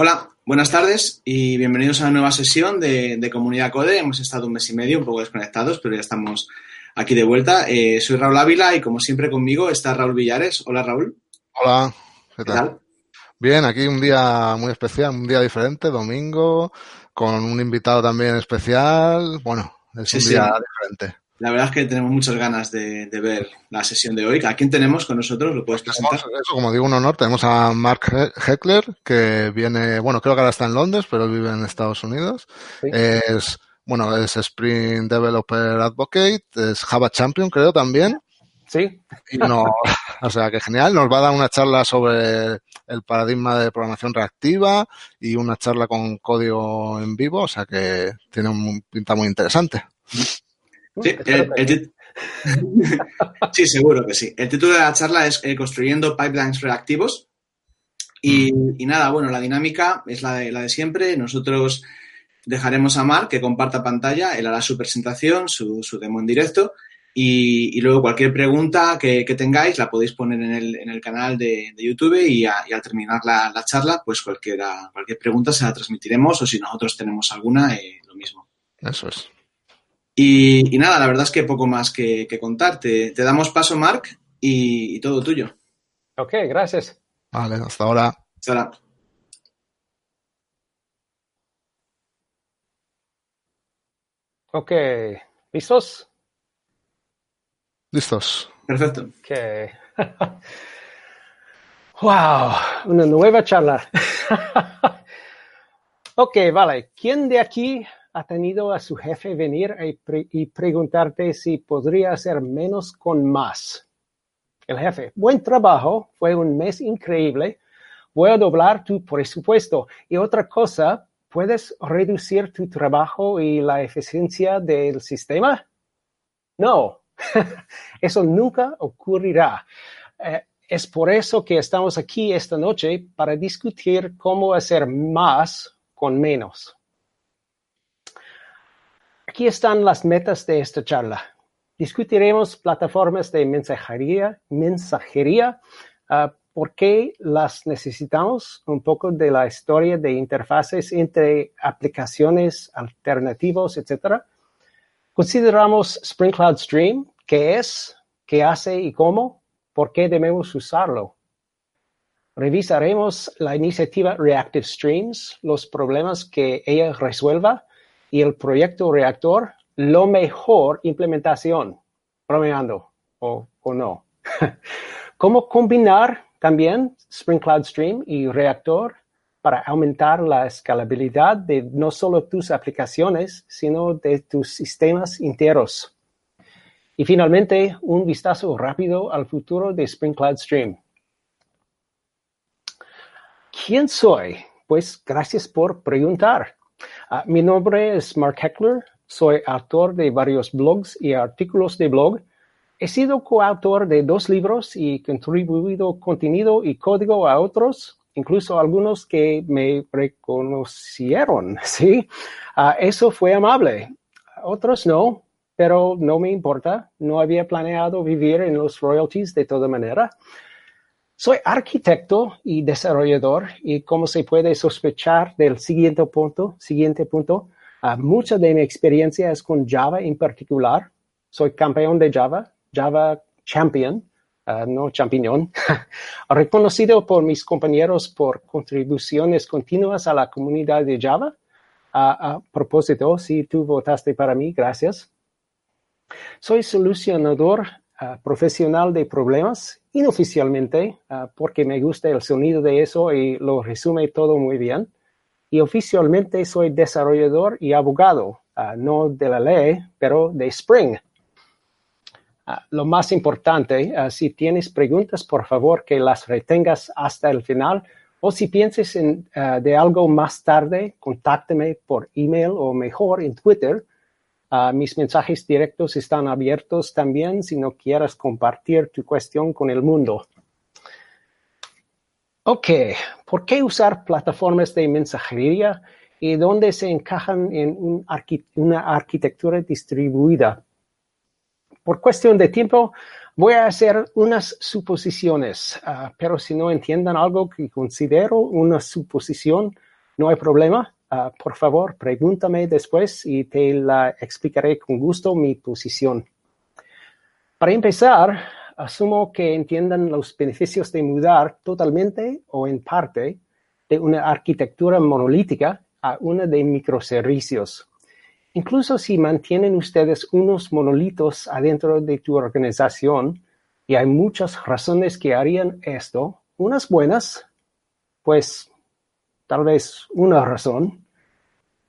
Hola, buenas tardes y bienvenidos a una nueva sesión de, de, Comunidad Code. Hemos estado un mes y medio un poco desconectados, pero ya estamos aquí de vuelta. Eh, soy Raúl Ávila y como siempre conmigo está Raúl Villares. Hola Raúl. Hola, ¿qué tal? ¿Qué tal? Bien, aquí un día muy especial, un día diferente, domingo, con un invitado también especial. Bueno, es Sí, un sí. día diferente. La verdad es que tenemos muchas ganas de, de ver la sesión de hoy. ¿A quién tenemos con nosotros? ¿Lo puedes Tenemos, presentar? eso, como digo, un honor. Tenemos a Mark He- Heckler, que viene, bueno, creo que ahora está en Londres, pero vive en Estados Unidos. Sí. Es, bueno, es Spring Developer Advocate, es Java Champion, creo también. Sí, Y no, o sea, que genial. Nos va a dar una charla sobre el paradigma de programación reactiva y una charla con código en vivo, o sea que tiene un pinta muy interesante. Sí, el- el tit- sí, seguro que sí. El título de la charla es eh, Construyendo Pipelines Reactivos. Y, y nada, bueno, la dinámica es la de, la de siempre. Nosotros dejaremos a Mark que comparta pantalla, él hará su presentación, su, su demo en directo. Y, y luego cualquier pregunta que, que tengáis la podéis poner en el, en el canal de, de YouTube y, a- y al terminar la, la charla, pues cualquiera, cualquier pregunta se la transmitiremos o si nosotros tenemos alguna, eh, lo mismo. Eso es. Y, y nada, la verdad es que poco más que, que contar. Te, damos paso, Marc, y, y todo tuyo. ok, gracias. Vale, hasta ahora. Hasta ahora. Ok, ¿listos? Listos. Perfecto. Ok. wow, una nueva charla. ok, vale. ¿Quién de aquí ha tenido a su jefe venir y, pre- y preguntarte si podría hacer menos con más? El jefe, buen trabajo, fue un mes increíble. Voy a doblar tu presupuesto. Y otra cosa, ¿puedes reducir tu trabajo y la eficiencia del sistema? No, eso nunca ocurrirá. Eh, es por eso que estamos aquí esta noche para discutir cómo hacer más con menos. Aquí están las metas de esta charla. Discutiremos plataformas de mensajería, mensajería, ah, por qué las necesitamos, un poco de la historia de interfaces entre aplicaciones alternativos, etcétera. Consideramos Spring Cloud Stream, qué es, qué hace y cómo, por qué debemos usarlo. Revisaremos la iniciativa Reactive Streams, los problemas que ella resuelva y el proyecto Reactor, lo mejor implementación, bromeando o, o no. Cómo combinar también Spring Cloud Stream y Reactor para aumentar la escalabilidad de no solo tus aplicaciones, sino de tus sistemas enteros. Y finalmente, un vistazo rápido al futuro de Spring Cloud Stream. ¿Quién soy? Pues gracias por preguntar. Ah, mi nombre es Mark Heckler, soy autor de varios blogs y artículos de blog. He sido coautor de dos libros y contribuido contenido y código a otros, incluso algunos que me reconocieron, ¿sí? Ah, eso fue amable. Otros no, pero no me importa. No había planeado vivir en los royalties de toda manera. Soy arquitecto y desarrollador y como se puede sospechar del siguiente punto, siguiente punto, ah, mucha de mi experiencia es con Java en particular. Soy campeón de Java, Java Champion, ah, no champiñón, reconocido por mis compañeros por contribuciones continuas a la comunidad de Java. Ah, a propósito, si tú votaste para mí, gracias. Soy solucionador profesional de problemas, inoficialmente, ah, porque me gusta el sonido de eso y lo resume todo muy bien. Y oficialmente soy desarrollador y abogado, ah, no de la ley, pero de Spring. Ah, lo más importante, si tienes preguntas, por favor que las retengas hasta el final, O si pienses en, uh, de algo más tarde, contácteme por email o mejor en Twitter. Uh, mis mensajes directos están abiertos también si no quieres compartir tu cuestión con el mundo. Ok, ¿por qué usar plataformas de mensajería y dónde se encajan en una arquitectura distribuida? Por cuestión de tiempo, Voy a hacer unas suposiciones, uh, pero si no entiendan algo que considero una suposición, no hay problema. Uh, por favor, pregúntame después y te la explicaré con gusto mi posición. Para empezar, asumo que entiendan los beneficios de mudar totalmente o en parte de una arquitectura monolítica a una de microservicios. Incluso si mantienen ustedes unos monolitos adentro de tu organización, y hay muchas razones que harían esto, unas buenas, pues tal vez una razón,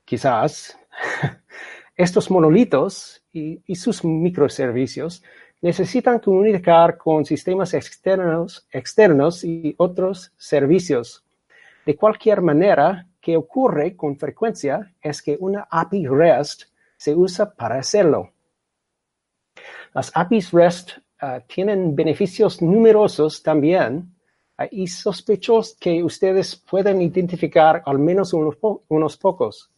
quizás, estos monolitos y, sus microservicios necesitan comunicar con sistemas externos, externos y otros servicios. De cualquier manera, que ocurre con frecuencia es que una API REST se usa para hacerlo. Las APIs REST uh, tienen beneficios numerosos también y sospecho que ustedes pueden identificar al menos unos, unos pocos.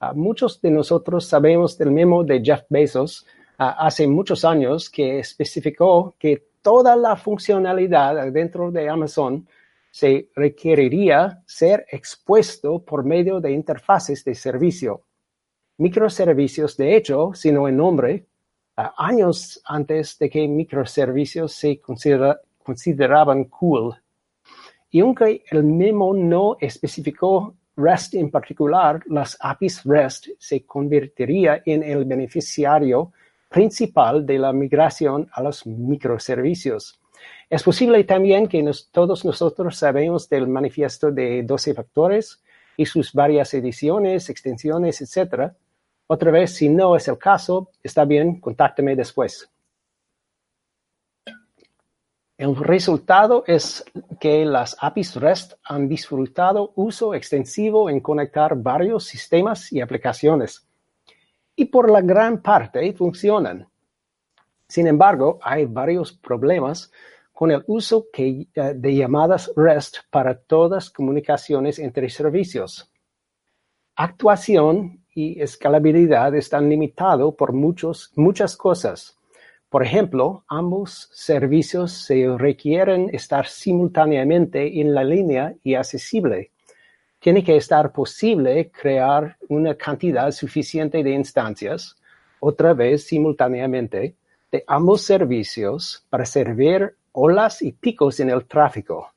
Uh, muchos de nosotros sabemos del memo de Jeff Bezos hace muchos años que especificó que toda la funcionalidad dentro de Amazon se requeriría ser expuesto por medio de interfaces de servicio. Microservicios, de hecho, sino en nombre, años antes de que microservicios se considera, consideraban cool. Y aunque el memo no especificó REST en particular, las APIs REST se convertiría en el beneficiario principal de la migración a los microservicios. Es posible también que todos nosotros sabemos del manifiesto de 12 factores y sus varias ediciones, extensiones, etc. Otra vez, si no es el caso, está bien, contácteme después. El resultado es que las APIs REST han disfrutado uso extensivo en conectar varios sistemas y aplicaciones. Y por la gran parte funcionan. Sin embargo, hay varios problemas con el uso uh, de llamadas REST para todas comunicaciones entre servicios. Actuación y escalabilidad están limitados por muchas cosas. Por ejemplo, ambos servicios se requieren estar simultáneamente en la línea y accesible. Tiene que estar posible crear una cantidad suficiente de instancias, otra vez simultáneamente, de ambos servicios para servir olas y picos en el tráfico.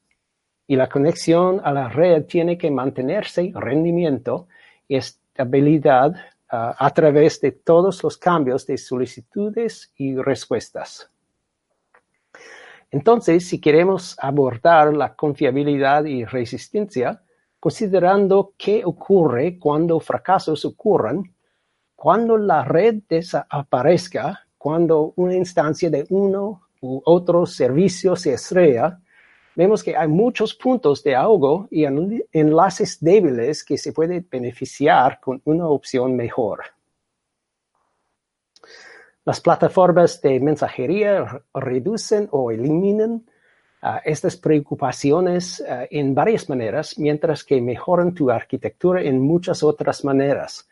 Y la conexión a la red tiene que mantenerse rendimiento y estabilidad a través de todos los cambios de solicitudes y respuestas. Entonces, si queremos abordar la confiabilidad y resistencia, considerando qué ocurre cuando fracasos ocurran, cuando la red desaparezca, cuando una instancia de uno u otros servicios se estrella, vemos que hay muchos puntos de ahogo y enlaces débiles que se pueden beneficiar con una opción mejor. Las plataformas de mensajería reducen o eliminan uh, estas preocupaciones uh, en varias maneras, mientras que mejoran tu arquitectura en muchas otras maneras.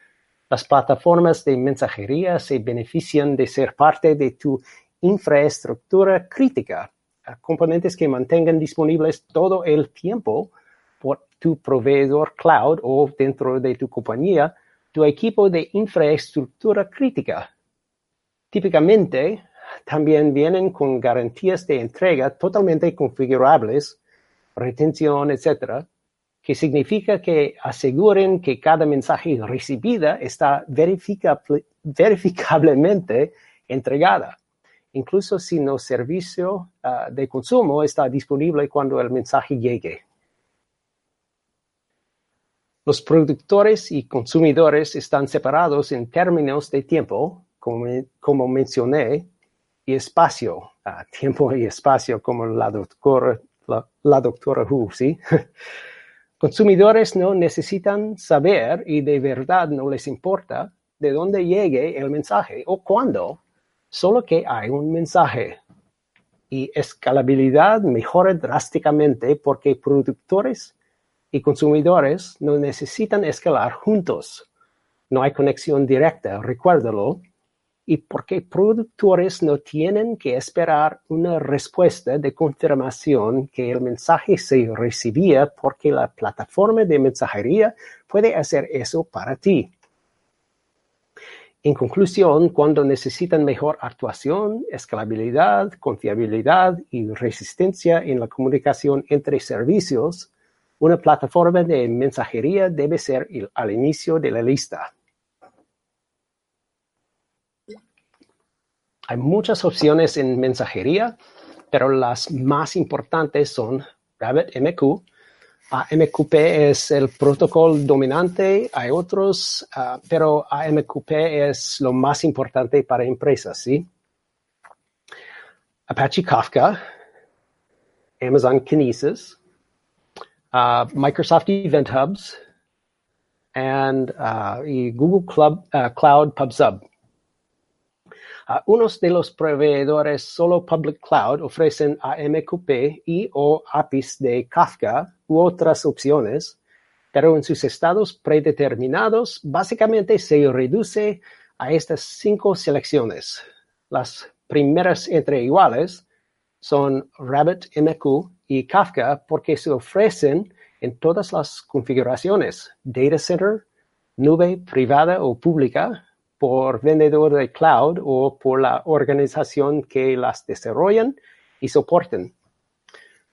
Las plataformas de mensajería se benefician de ser parte de tu infraestructura crítica, componentes que mantengan disponibles todo el tiempo por tu proveedor cloud o dentro de tu compañía tu equipo de infraestructura crítica. Típicamente, también vienen con garantías de entrega totalmente configurables, retención, etc., que significa que aseguren que cada mensaje recibida está verificable, verificablemente entregada incluso si no servicio uh, de consumo está disponible cuando el mensaje llegue. Los productores y consumidores están separados en términos de tiempo, como, como mencioné, y espacio, uh, tiempo y espacio, como la doctora la, doctora Hu, ¿sí? Consumidores no necesitan saber y de verdad no les importa de dónde llegue el mensaje o cuándo, solo que hay un mensaje. Y escalabilidad mejora drásticamente porque productores y consumidores no necesitan escalar juntos. No hay conexión directa, recuérdalo, y porque productores no tienen que esperar una respuesta de confirmación que el mensaje se recibía porque la plataforma de mensajería puede hacer eso para ti. En conclusión, cuando necesitan mejor actuación, escalabilidad, confiabilidad y resistencia en la comunicación entre servicios, una plataforma de mensajería debe ser al inicio de la lista. Hay muchas opciones en mensajería, pero las más importantes son RabbitMQ. AMQP es el protocolo dominante, hay otros, ah, pero AMQP es lo más importante para empresas, ¿sí? Apache Kafka, Amazon Kinesis, uh, Microsoft Event Hubs, and, uh, y Google Cloud PubSub unos de los proveedores solo Public Cloud ofrecen AMQP y o APIs de Kafka u otras opciones, pero en sus estados predeterminados básicamente se reduce a estas cinco selecciones. Las primeras entre iguales son RabbitMQ y Kafka porque se ofrecen en todas las configuraciones, data center, nube privada o pública, por vendedor de cloud o por la organización que las desarrollan y soporten.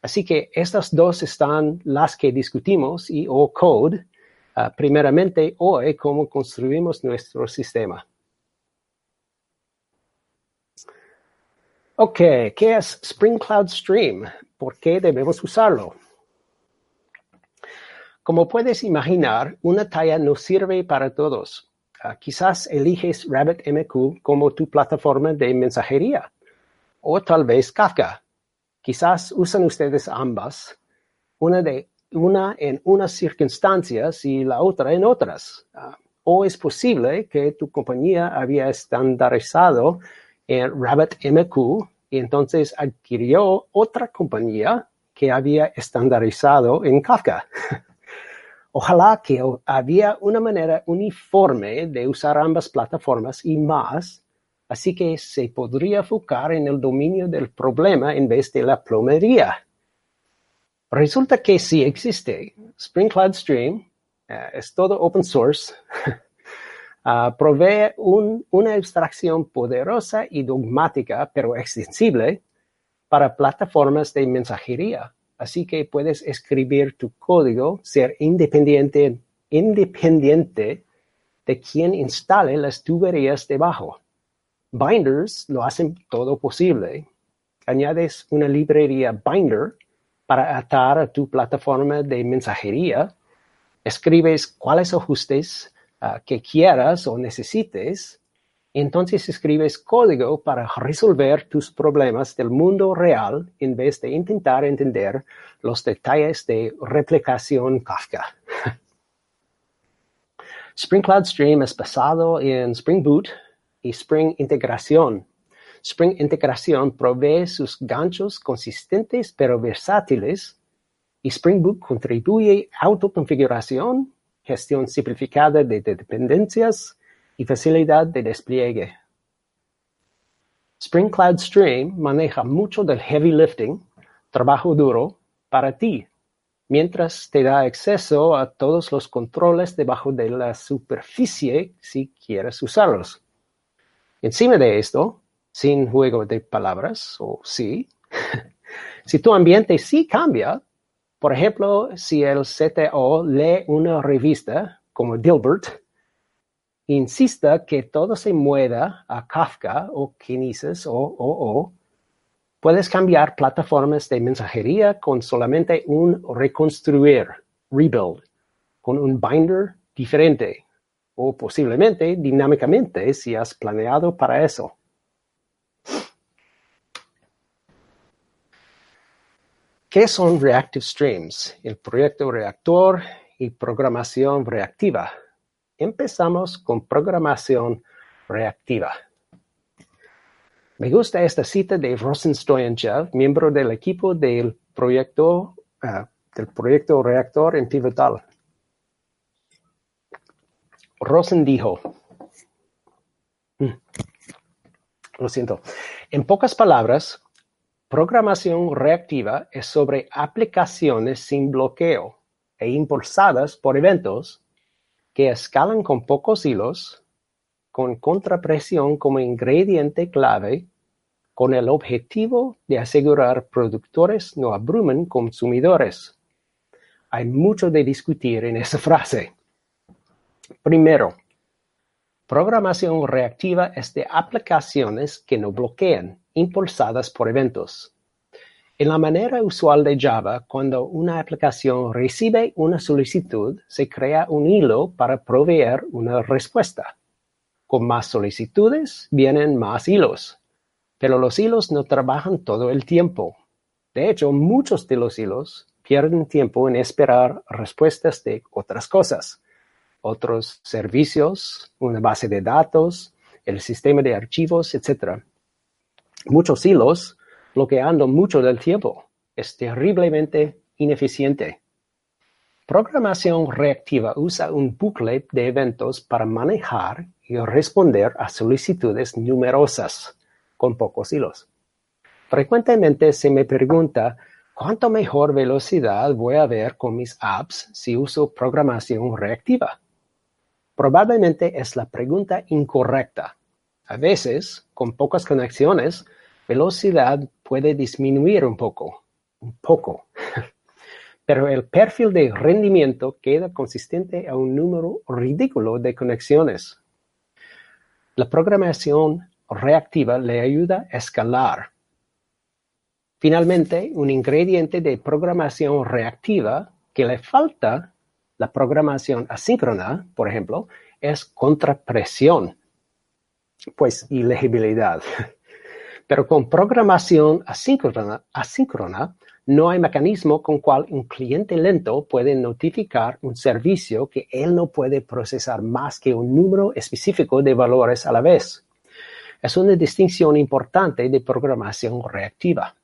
Así que estas dos están las que discutimos y o code ah, primeramente hoy cómo construimos nuestro sistema. Ok, ¿qué es Spring Cloud Stream? ¿Por qué debemos usarlo? Como puedes imaginar, una talla no sirve para todos. Ah, quizás eliges RabbitMQ como tu plataforma de mensajería o tal vez Kafka. Quizás usan ustedes ambas, una, de, una en unas circunstancias y la otra en otras. Ah, o es posible que tu compañía había estandarizado en RabbitMQ y entonces adquirió otra compañía que había estandarizado en Kafka. Ojalá que había una manera uniforme de usar ambas plataformas y más, así que se podría enfocar en el dominio del problema en vez de la plomería. Resulta que sí existe. Spring Cloud Stream eh, es todo open source. Ah, provee una abstracción poderosa y dogmática, pero extensible, para plataformas de mensajería Así que puedes escribir tu código, ser independiente, independiente de quien instale las tuberías debajo. Binders lo hacen todo posible. Añades una librería Binder para atar a tu plataforma de mensajería. Escribes cuáles ajustes ah, que quieras o necesites entonces escribes código para resolver tus problemas del mundo real en vez de intentar entender los detalles de replicación Kafka. Spring Cloud Stream es basado en Spring Boot y Spring Integración. Spring Integración provee sus ganchos consistentes pero versátiles y Spring Boot contribuye autoconfiguración, gestión simplificada de dependencias, y facilidad de despliegue. Spring Cloud Stream maneja mucho del heavy lifting, trabajo duro, para ti, mientras te da acceso a todos los controles debajo de la superficie si quieres usarlos. Encima de esto, sin juego de palabras, o sí, si tu ambiente sí cambia, por ejemplo, si el CTO lee una revista como Dilbert, insista que todo se mueva a Kafka o Kinesis o, o, puedes cambiar plataformas de mensajería con solamente un reconstruir, rebuild, con un binder diferente o posiblemente dinámicamente si has planeado para eso. ¿Qué son Reactive Streams? El proyecto reactor y programación reactiva. Empezamos con programación reactiva. Me gusta esta cita de Rosenstoyanchev, miembro del equipo del proyecto, uh, del proyecto reactor en Pivotal. Rosen dijo, mm, lo siento, en pocas palabras, programación reactiva es sobre aplicaciones sin bloqueo e impulsadas por eventos que escalan con pocos hilos, con contrapresión como ingrediente clave, con el objetivo de asegurar productores no abrumen consumidores. Hay mucho de discutir en esa frase. Primero, programación reactiva es de aplicaciones que no bloquean, impulsadas por eventos. En la manera usual de Java, cuando una aplicación recibe una solicitud, se crea un hilo para proveer una respuesta. Con más solicitudes vienen más hilos, pero los hilos no trabajan todo el tiempo. De hecho, muchos de los hilos pierden tiempo en esperar respuestas de otras cosas, otros servicios, una base de datos, el sistema de archivos, etc. Muchos hilos bloqueando mucho del tiempo. Es terriblemente ineficiente. Programación reactiva usa un bucle de eventos para manejar y responder a solicitudes numerosas con pocos hilos. Frecuentemente se me pregunta cuánto mejor velocidad voy a ver con mis apps si uso programación reactiva. Probablemente es la pregunta incorrecta. A veces, con pocas conexiones, velocidad puede disminuir un poco, un poco, pero el perfil de rendimiento queda consistente a un número ridículo de conexiones. La programación reactiva le ayuda a escalar. Finalmente, un ingrediente de programación reactiva que le falta la programación asíncrona, por ejemplo, es contrapresión, pues ilegibilidad. Pero con programación asíncrona, no hay mecanismo con cual un cliente lento puede notificar un servicio que él no puede procesar más que un número específico de valores a la vez. Es una distinción importante de programación reactiva.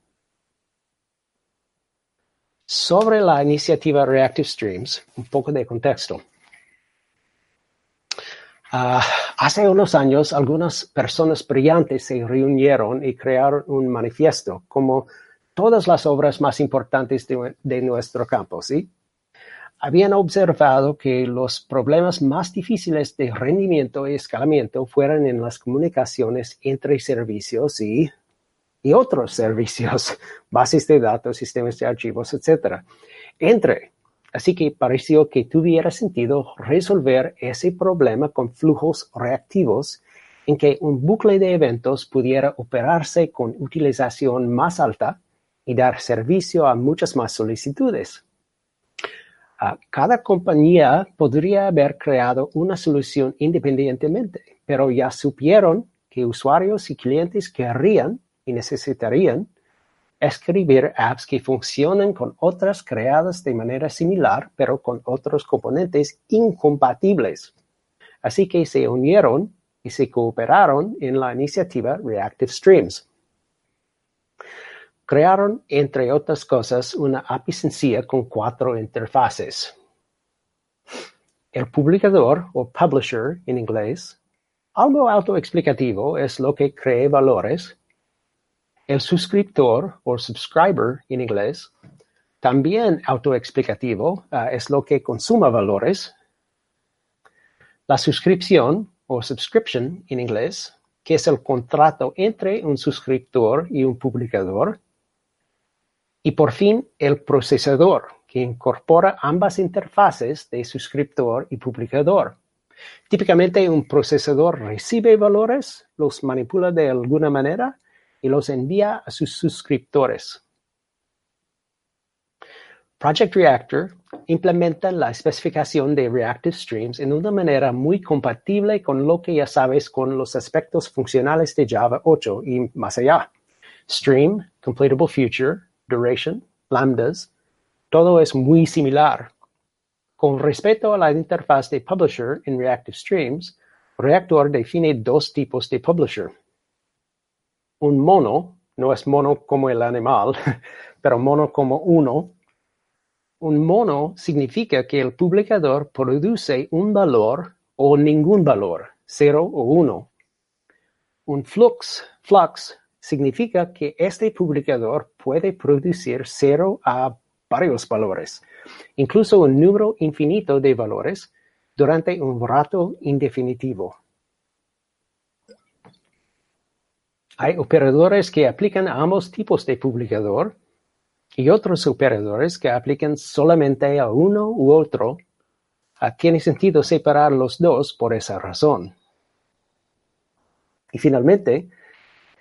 Sobre la iniciativa Reactive Streams, un poco de contexto. Ah, hace unos años, algunas personas brillantes se reunieron y crearon un manifiesto, como todas las obras más importantes de, nuestro campo, ¿sí? Habían observado que los problemas más difíciles de rendimiento y escalamiento fueran en las comunicaciones entre servicios y, y otros servicios, bases de datos, sistemas de archivos, etc. Entre Así que pareció que tuviera sentido resolver ese problema con flujos reactivos en que un bucle de eventos pudiera operarse con utilización más alta y dar servicio a muchas más solicitudes. cada compañía podría haber creado una solución independientemente, pero ya supieron que usuarios y clientes querrían necesitarían escribir apps que funcionen con otras creadas de manera similar, pero con otros componentes incompatibles. Así que se unieron y se cooperaron en la iniciativa Reactive Streams. Crearon, entre otras cosas, una API sencilla con cuatro interfaces. El publicador o publisher en inglés, algo autoexplicativo, es lo que cree valores el suscriptor o subscriber en inglés, también autoexplicativo, ah, es lo que consuma valores. La suscripción o subscription en inglés, que es el contrato entre un suscriptor y un publicador. Y por fin, el procesador, que incorpora ambas interfaces de suscriptor y publicador. Típicamente un procesador recibe valores, los manipula de alguna manera y los envía a sus suscriptores. Project Reactor implementa la especificación de Reactive Streams en una manera muy compatible con lo que ya sabes con los aspectos funcionales de Java 8 y más allá. Stream, Completable Future, Duration, lambdas, todo es muy similar. Con respecto a la interfaz de publisher en Reactive Streams, Reactor define dos tipos de publisher. Un mono, no es mono como el animal, pero mono como uno. Un mono significa que el publicador produce un valor o ningún valor, cero o uno. Un flux, flux significa que este publicador puede producir cero a varios valores, incluso un número infinito de valores, durante un rato indefinitivo. Hay operadores que aplican a ambos tipos de publicador y otros operadores que aplican solamente a uno u otro. Ah, tiene sentido separar los dos por esa razón. Y finalmente,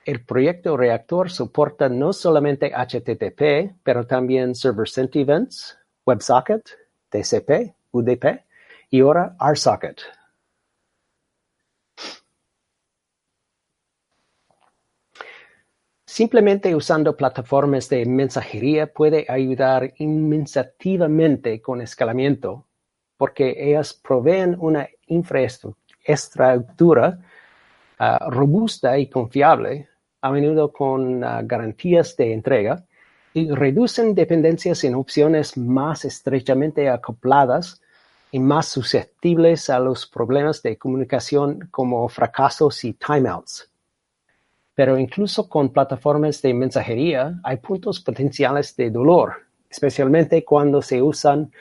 el proyecto Reactor soporta no solamente HTTP, pero también Server Sent Events, WebSocket, TCP, UDP y ahora RSocket. Simplemente usando plataformas de mensajería puede ayudar inmensativamente con escalamiento, porque ellas proveen una infraestructura ah, robusta y confiable, a menudo con ah, garantías de entrega, y reducen dependencias en opciones más estrechamente acopladas y más susceptibles a los problemas de comunicación como fracasos y timeouts. Pero incluso con plataformas de mensajería hay puntos potenciales de dolor, especialmente cuando se usan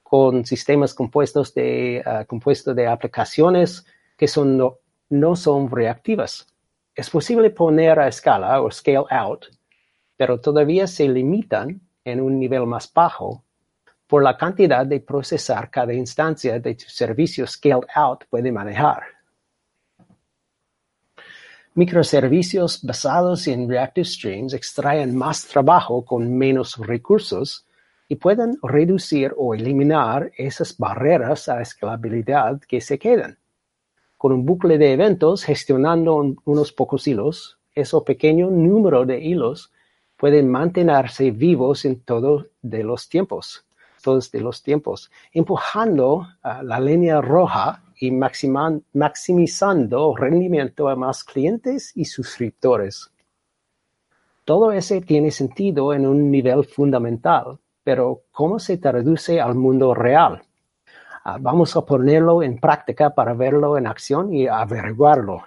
con sistemas compuestos de, uh, de aplicaciones que son no, no son reactivas. Es posible poner a escala o scale out, pero todavía se limitan en un nivel más bajo por la cantidad de procesar cada instancia de tu servicio scaled out puede manejar. Microservicios basados en Reactive Streams extraen más trabajo con menos recursos y pueden reducir o eliminar esas barreras a escalabilidad que se quedan. Con un bucle de eventos gestionando unos pocos hilos, ese pequeño número de hilos pueden mantenerse vivos en todos de los tiempos de los tiempos, empujando la línea roja y maximizando rendimiento a más clientes y suscriptores. Todo ese tiene sentido en un nivel fundamental, pero ¿cómo se traduce al mundo real? Ah, vamos a ponerlo en práctica para verlo en acción y averiguarlo.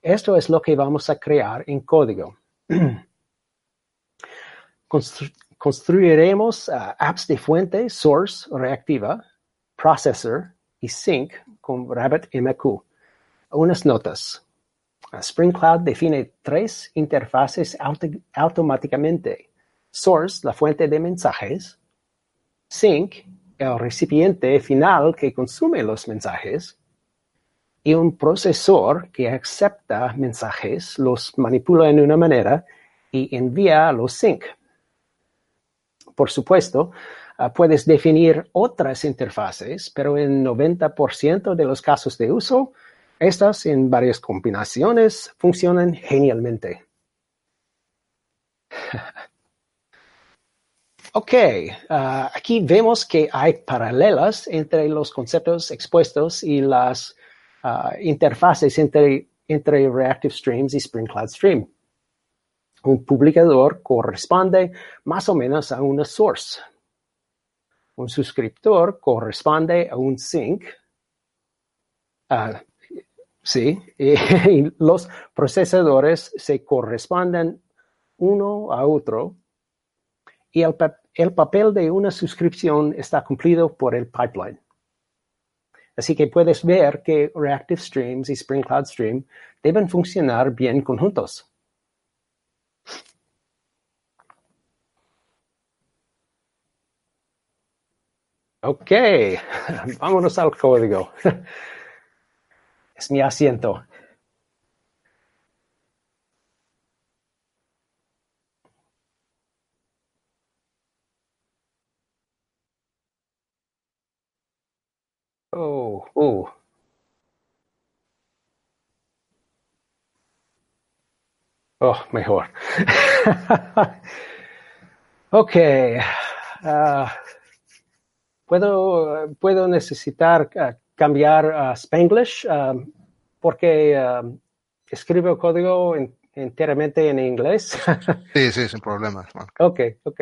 Esto es lo que vamos a crear en código. Construiremos uh, apps de fuente, source reactiva, processor y sync con RabbitMQ. Unas notas. Uh, Spring Cloud define tres interfaces automáticamente. Source, la fuente de mensajes. Sync, el recipiente final que consume los mensajes. Y un procesor que acepta mensajes, los manipula en una manera y envía los sync por supuesto, ah, puedes definir otras interfaces, pero en 90% de los casos de uso, estas en varias combinaciones funcionan genialmente. Ok, ah, aquí vemos que hay paralelas entre los conceptos expuestos y las ah, interfaces entre, entre Reactive Streams y Spring Cloud Stream. Un publicador corresponde más o menos a una source. Un suscriptor corresponde a un sync. Ah, sí, y, los procesadores se corresponden uno a otro y el, el papel de una suscripción está cumplido por el pipeline. Así que puedes ver que Reactive Streams y Spring Cloud Stream deben funcionar bien conjuntos. Ok, vámonos al código. Es mi asiento. Oh, oh. Oh, mejor. Ok. Uh, puedo, puedo necesitar uh, cambiar a Spanglish um, porque um, escribo código enteramente en inglés. sí, sí, sin problemas. Ok, ok.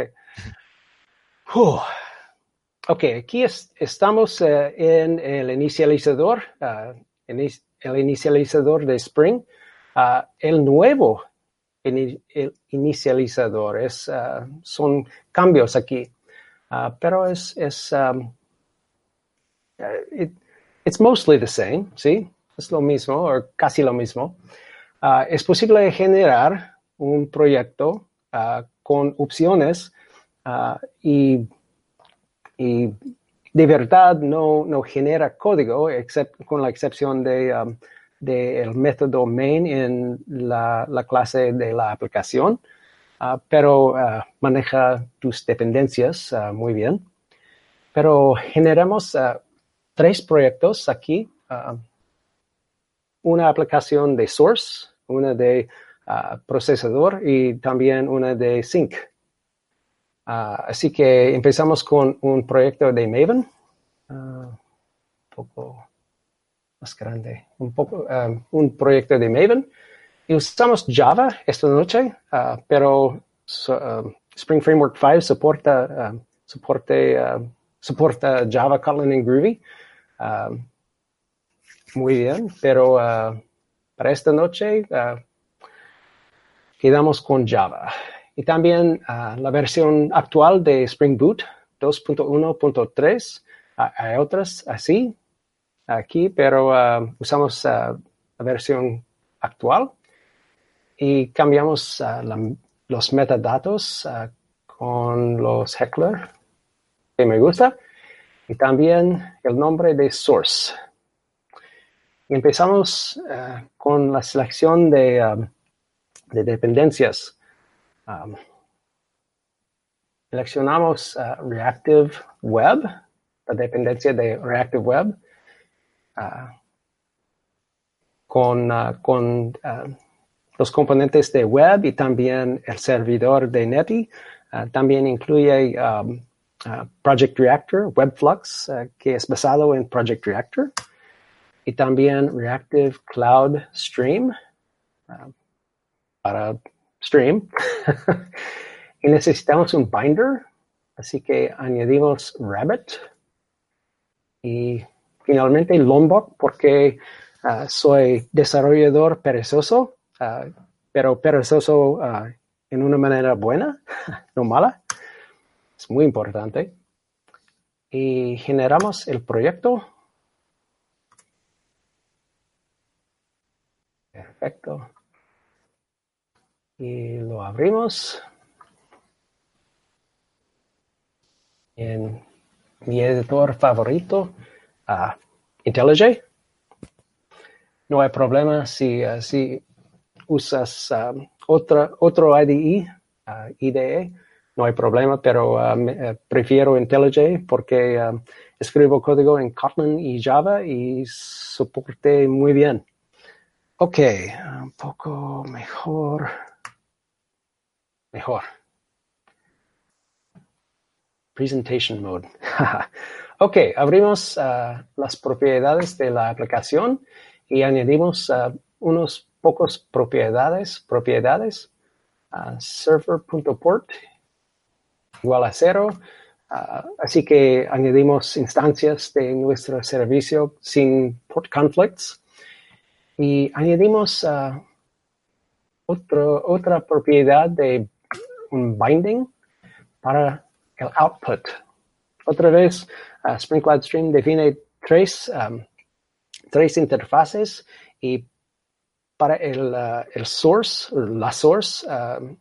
Ok, aquí estamos uh, en el inicializador, el inicializador de Spring. el nuevo el inicializador. Es, son cambios aquí. Uh, pero es, es um, uh, it, it's mostly the same, ¿sí? Es lo mismo, o casi lo mismo. es posible generar un proyecto con opciones y, y, de verdad no, no genera código, except, con la excepción de um, del método main en la, clase de la aplicación, pero ah, maneja tus dependencias ah, muy bien. Pero generamos tres proyectos aquí. una aplicación de source, una de procesador y también una de sync. así que empezamos con un proyecto de Maven. un poco más grande, un poco, un proyecto de Maven. Usamos Java esta noche, uh, pero um, Spring Framework 5 soporta, um, soporta Java, Kotlin y Groovy. muy bien, pero uh, para esta noche uh, quedamos con Java. Y también la versión actual de Spring Boot 2.1.3. hay otras así, aquí, pero uh, usamos uh, la versión actual y cambiamos uh, los metadatos con los heckler que me gusta y también el nombre de source. empezamos con la selección de, um, de dependencias. Um, seleccionamos Reactive Web, la dependencia de Reactive Web Ah, con, ah, con ah, los componentes de web y también el servidor de Netty. también incluye um, Project Reactor, WebFlux, que es basado en Project Reactor. Y también Reactive Cloud Stream para Stream. y necesitamos un binder, así que añadimos Rabbit y finalmente Lombok porque ah, soy desarrollador perezoso, ah, pero perezoso ah, en una manera buena, no mala. Es muy importante. Y generamos el proyecto. Perfecto. Y lo abrimos. En mi editor favorito, uh, IntelliJ. No hay problema si, uh, si usas um, otra, otro IDE, uh, IDE, no hay problema, pero um, eh, prefiero IntelliJ porque escribo código en Kotlin y Java y soporte muy bien. Ok, un poco mejor. Mejor. Presentation mode. Ok, abrimos las propiedades de la aplicación y añadimos unos pocos propiedades, propiedades, uh, server.port igual a cero, así que añadimos instancias de nuestro servicio sin port conflicts y añadimos otro, otra propiedad de un binding para el output. Otra vez, Uh, Spring Cloud Stream define tres, tres interfaces y para el, uh, el source, la source, um,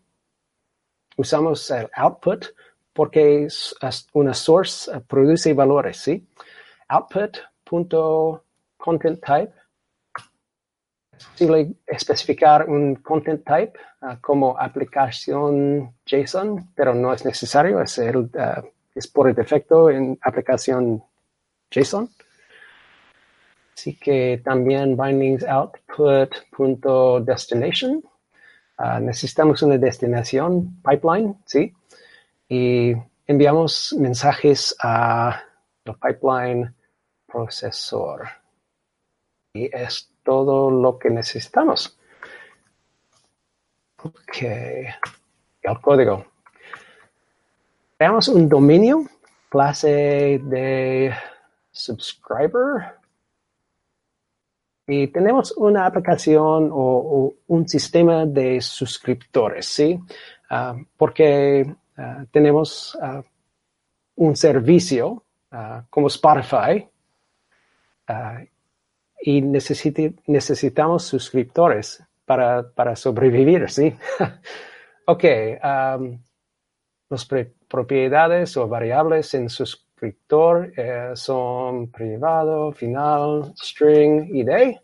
usamos el output porque una source uh, produce valores, ¿sí? Output.contentType es posible especificar un content type como aplicación JSON, pero no es necesario, es el, es por defecto en aplicación JSON. Así que también bindings output.destination. Uh, necesitamos una destinación pipeline, ¿sí? y enviamos mensajes a el pipeline procesor. Y es todo lo que necesitamos. Ok, el código. Veamos un dominio, clase de subscriber. Y tenemos una aplicación o, un sistema de suscriptores, ¿sí? Ah, porque ah, tenemos ah, un servicio como Spotify y necesitamos suscriptores para, sobrevivir, ¿sí? ok, las propiedades o variables en eh, son privado, final, string, id,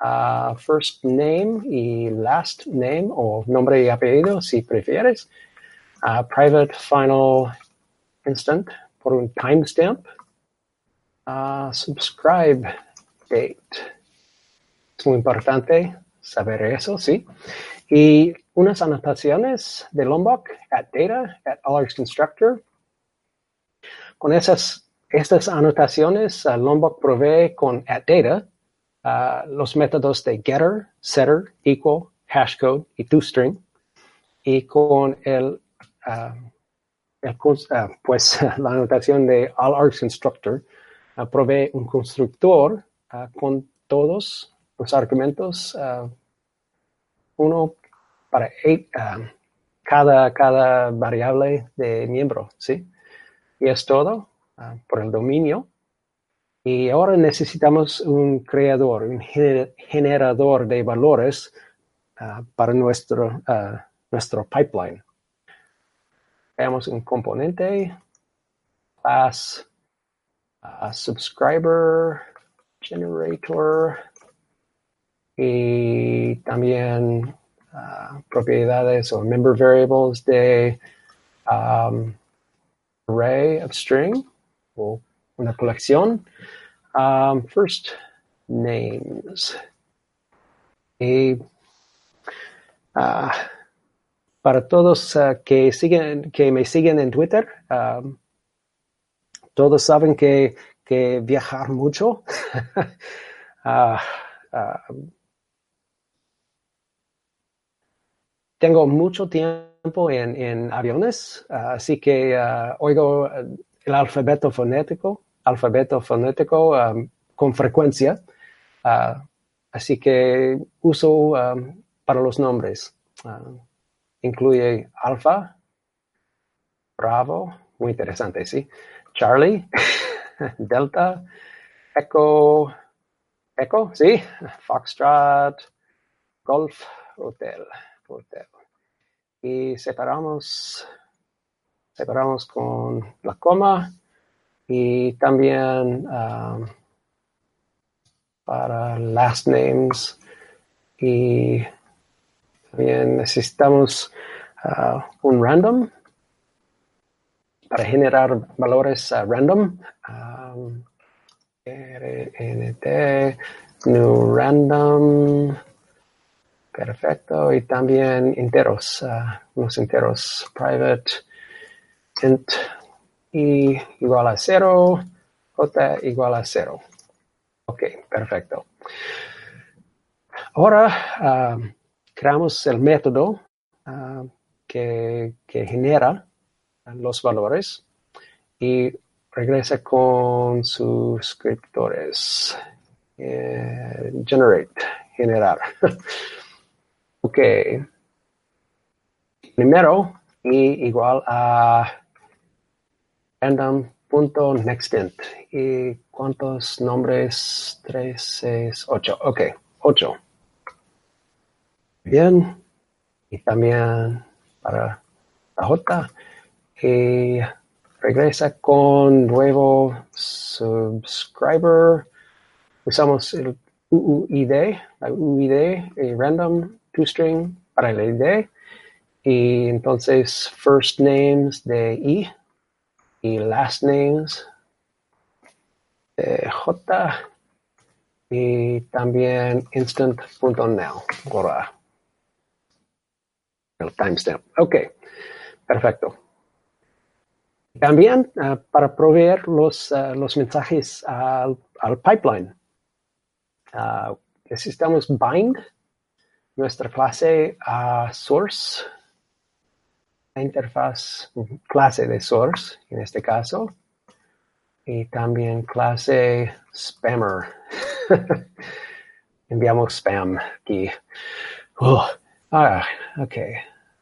uh, first name y last name o nombre y apellido si prefieres, uh, private, final, instant por un timestamp, uh, subscribe date. Es muy importante saber eso, ¿sí? Y unas anotaciones de Lombok at data, at Alerts Constructor. Con esas, estas anotaciones, uh, Lombok provee con at data uh, los métodos de getter, setter, equal, hashcode y toString. Y con el, el pues la anotación de Alerts Constructor provee un constructor con todos los argumentos, uno para uh, cada, cada variable de miembro, ¿sí? Y es todo uh, por el dominio. Y ahora necesitamos un creador, un generador de valores para nuestro, nuestro pipeline. Veamos un componente, class, subscriber, generator y también uh, propiedades o member variables de um, array of string o una colección. Um, first names. Y uh, para todos uh, que siguen, que me siguen en Twitter, um, todos saben que, que viajar mucho uh, tengo mucho tiempo en, aviones, así que uh, oigo el alfabeto fonético, alfabeto fonético um, con frecuencia. Uh, así que uso para los nombres. Incluye alfa, bravo, muy interesante, ¿sí? Charlie, delta, echo, echo, ¿sí? Foxtrot, golf, hotel, hotel y separamos, separamos con la coma y también um, para last names y también necesitamos uh, un random para generar valores uh, random. Um, RNT, new random. Perfecto. Y también enteros, uh, unos enteros private int i igual a cero, j igual a cero. Ok, perfecto. Ahora uh, creamos el método uh, que, que, genera los valores y regresa con suscriptores. Eh, generate, generar. Ok. Primero, y igual a random.nextInt. ¿Y cuántos nombres? Tres, seis, ocho. Ok, ocho. Bien. Y también para la J. Y regresa con nuevo subscriber. Usamos el UUID, la UUID y random toString para el ID y entonces first names de I y last names de J y también instant.now por el timestamp. Ok, perfecto. También para proveer los, los mensajes al, al pipeline. necesitamos bind nuestra clase a source, la interfaz clase de source en este caso, y también clase spammer. Enviamos spam aquí. Oh, ah, ok.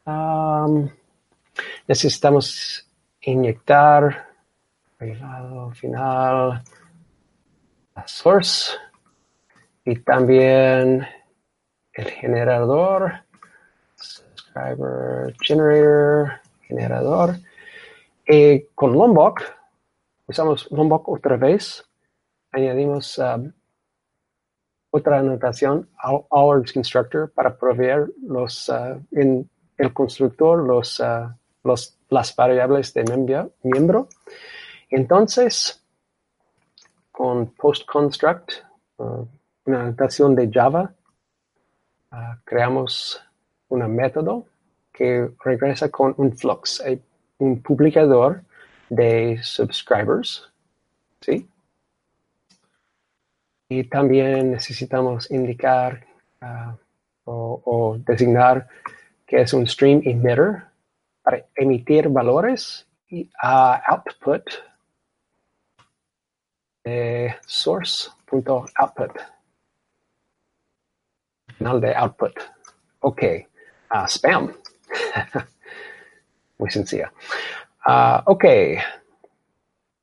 Um, necesitamos inyectar privado final a source y también el generador, subscriber generator, generador. Y con Lombok, usamos Lombok otra vez, añadimos um, otra anotación, our constructor, para proveer los, uh, en el constructor los, uh, los, las variables de miembro. Entonces, con post-construct, uh, una anotación de Java, Ah, creamos un método que regresa con un flux, un publicador de subscribers, ¿sí? Y también necesitamos indicar ah, o, designar que es un stream emitter para emitir valores y a output de source.output final de output. Ok, uh, spam. Muy sencilla. Uh, ok,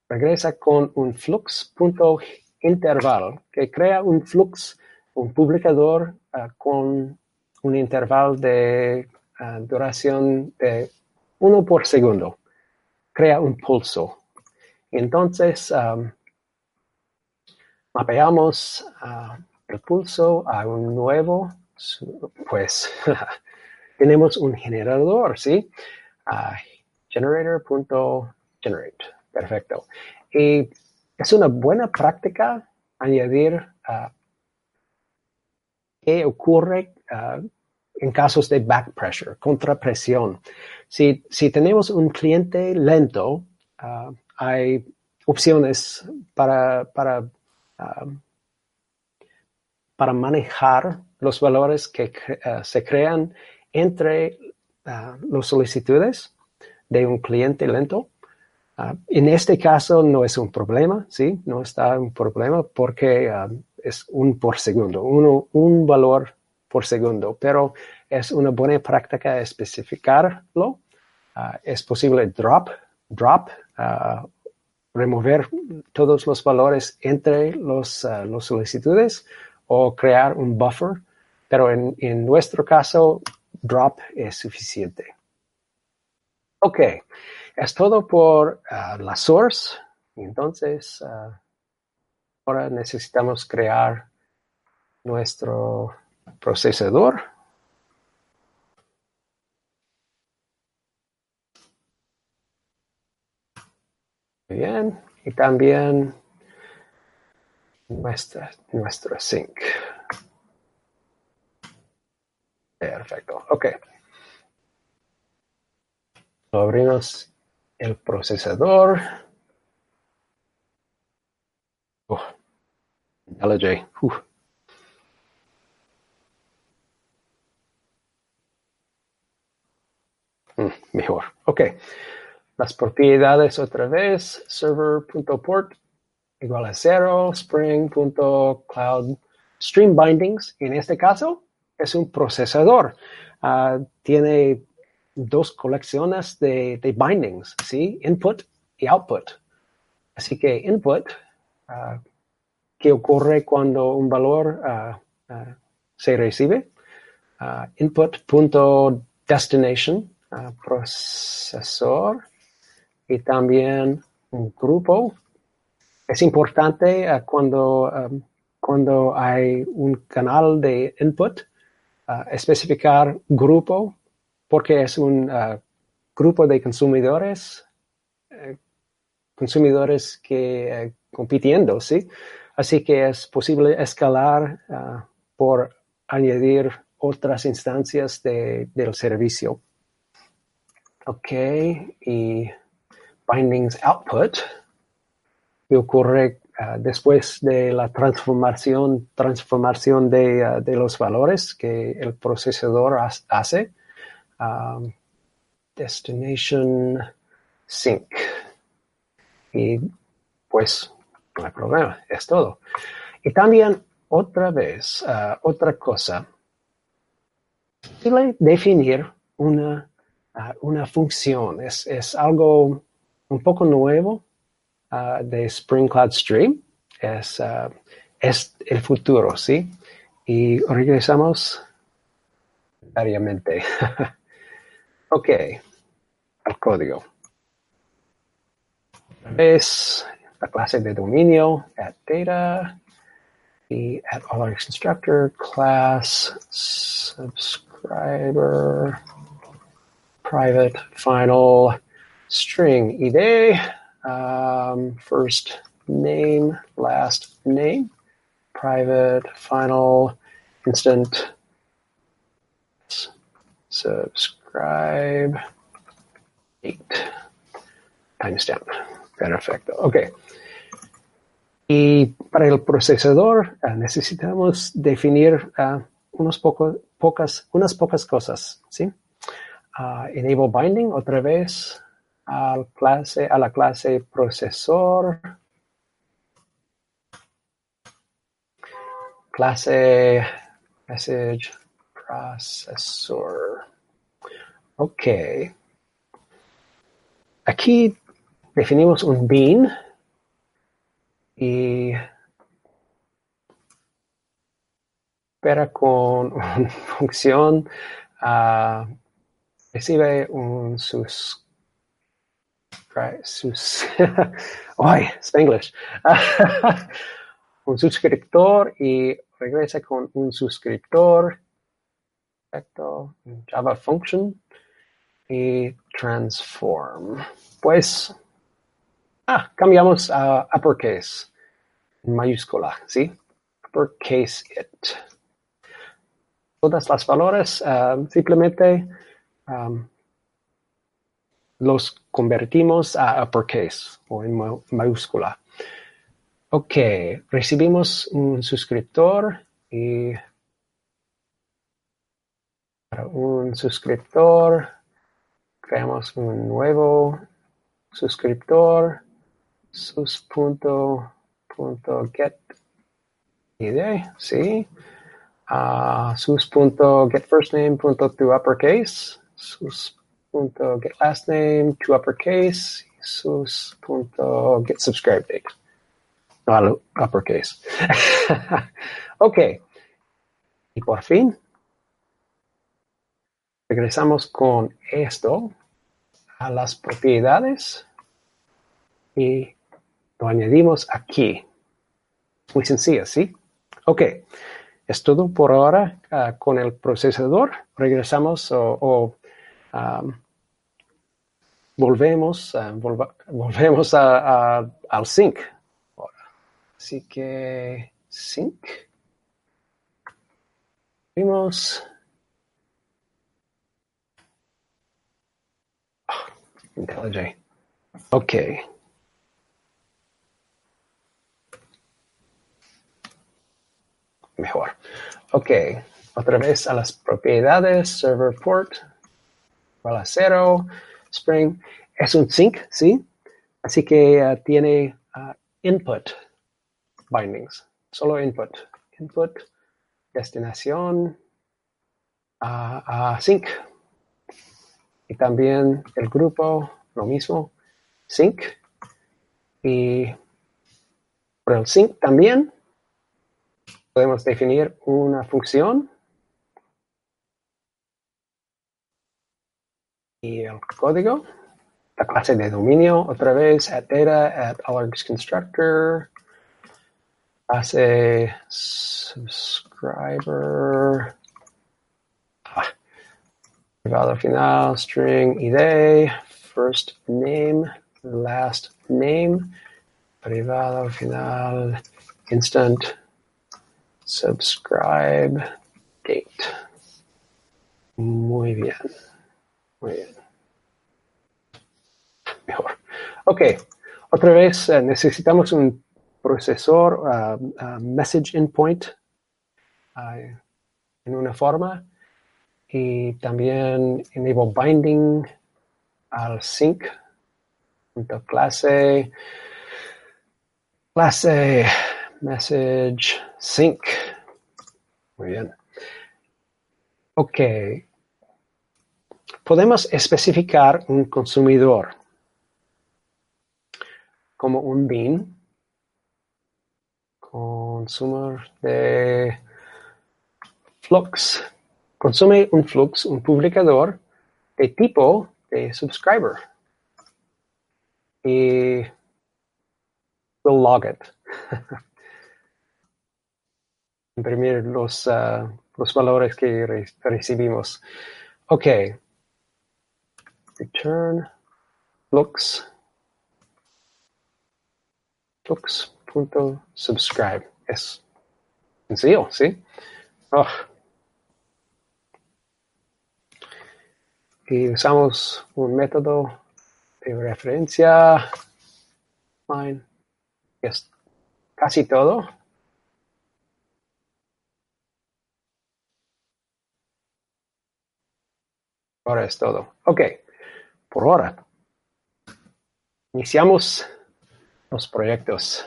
regresa con un flux punto interval que crea un flux, un publicador uh, con un intervalo de uh, duración de uno por segundo. Crea un pulso. Entonces, um, mapeamos el pulso a un nuevo, pues tenemos un generador, ¿sí? Uh, generator.generate. Perfecto. Y es una buena práctica añadir uh, qué ocurre ah, en casos de back pressure, contrapresión. Si, si tenemos un cliente lento, ah, hay opciones para, para para manejar los valores que eh, se crean entre eh, las solicitudes de un cliente lento. Ah, en este caso no es un problema, ¿sí? No está un problema porque es un por segundo, uno, un valor por segundo, pero es una buena práctica especificarlo. Es posible drop, drop, remover todos los valores entre los, los solicitudes o crear un buffer, pero en, nuestro caso, drop es suficiente. Ok, es todo por uh, la source. Entonces, uh, ahora necesitamos crear nuestro procesador. Bien, y también nuestra, nuestro sync. Perfecto, ok. Abrimos el procesador. Oh, LJ. Mm, mejor. Ok. Las propiedades otra vez. Server.port igual a cero, spring.cloud stream bindings. En este caso, es un procesador. Ah, tiene dos colecciones de, bindings, ¿sí? Input y output. Así que input, uh, ¿qué ocurre cuando un valor ah, se recibe? input.destination, procesor, y también un grupo es importante uh, cuando, um, cuando hay un canal de input uh, especificar grupo porque es un grupo de consumidores consumidores que compitiendo, ¿sí? Así que es posible escalar por añadir otras instancias de, del servicio. Ok, y bindings output, que ocurre uh, después de la transformación, transformación de, uh, de, los valores que el procesador hace. Um, destination sync. Y pues no hay problema, es todo. Y también otra vez, uh, otra cosa, definir una, una función. Es, es algo un poco nuevo uh, de Spring Cloud Stream. Es, uh, es el futuro, ¿sí? Y regresamos diariamente. ok, al código. Es la clase de dominio, at data, y at all constructor, class, subscriber, private, final, string id, um, first name, last name, private, final, instant, subscribe, date, timestamp. Perfecto. Ok. Y para el procesador uh, necesitamos definir uh, unos poco, pocas, unas pocas cosas, ¿sí? Uh, enable binding, otra vez, al clase, a la clase procesor. Clase message processor. Ok. Aquí definimos un bean y pero con una función uh, recibe un sus sus ay Spanglish un suscriptor y regresa con un suscriptor. Perfecto. Java function. Y transform. Pues ah cambiamos a uppercase mayúscula sí uppercase it. Todas las valores uh, simplemente um, los convertimos a uppercase o en mayúscula. Ok, recibimos un suscriptor y un suscriptor creamos un nuevo suscriptor sus.get id, sí. Uh, sus get last name to uppercase, sus get subscribe date. No, uppercase. ok. Y por fin, regresamos con esto a las propiedades y lo añadimos aquí. Muy sencillo, ¿sí? Ok. Es todo por ahora uh, con el procesador. Regresamos o volvemos, uh, volva, volvemos a, a, al sync. Así que sync. Vimos. Oh, IntelliJ. Ok. Mejor. Ok. Otra vez a las propiedades, server port, igual a cero, Spring. Es un sync, ¿sí? Así que uh, tiene uh, input bindings, solo input. Input, destinación, a uh, sync. Y también el grupo, lo mismo, sync. Y por el sync también podemos definir una función y el código, la clase de dominio, otra vez, at data, at alargs constructor, clase subscriber, ah, privado final, string id, first name, last name, privado final, instant, subscribe, date. Muy bien. Muy bien. Mejor. Ok, otra vez eh, necesitamos un procesor uh, uh, message endpoint uh, en una forma y también enable binding al sync punto clase clase message sync muy bien ok podemos especificar un consumidor como un bin consumer de flux consume un flux, un publicador de tipo de subscriber. Y we'll log it. Imprimir los, uh, los valores que re recibimos. Ok. Return flux flux.subscribe. Es sencillo, ¿sí? Oh. y usamos un método de referencia. Fine. Es casi todo. Ahora es todo. Ok. Por ahora. Iniciamos los proyectos.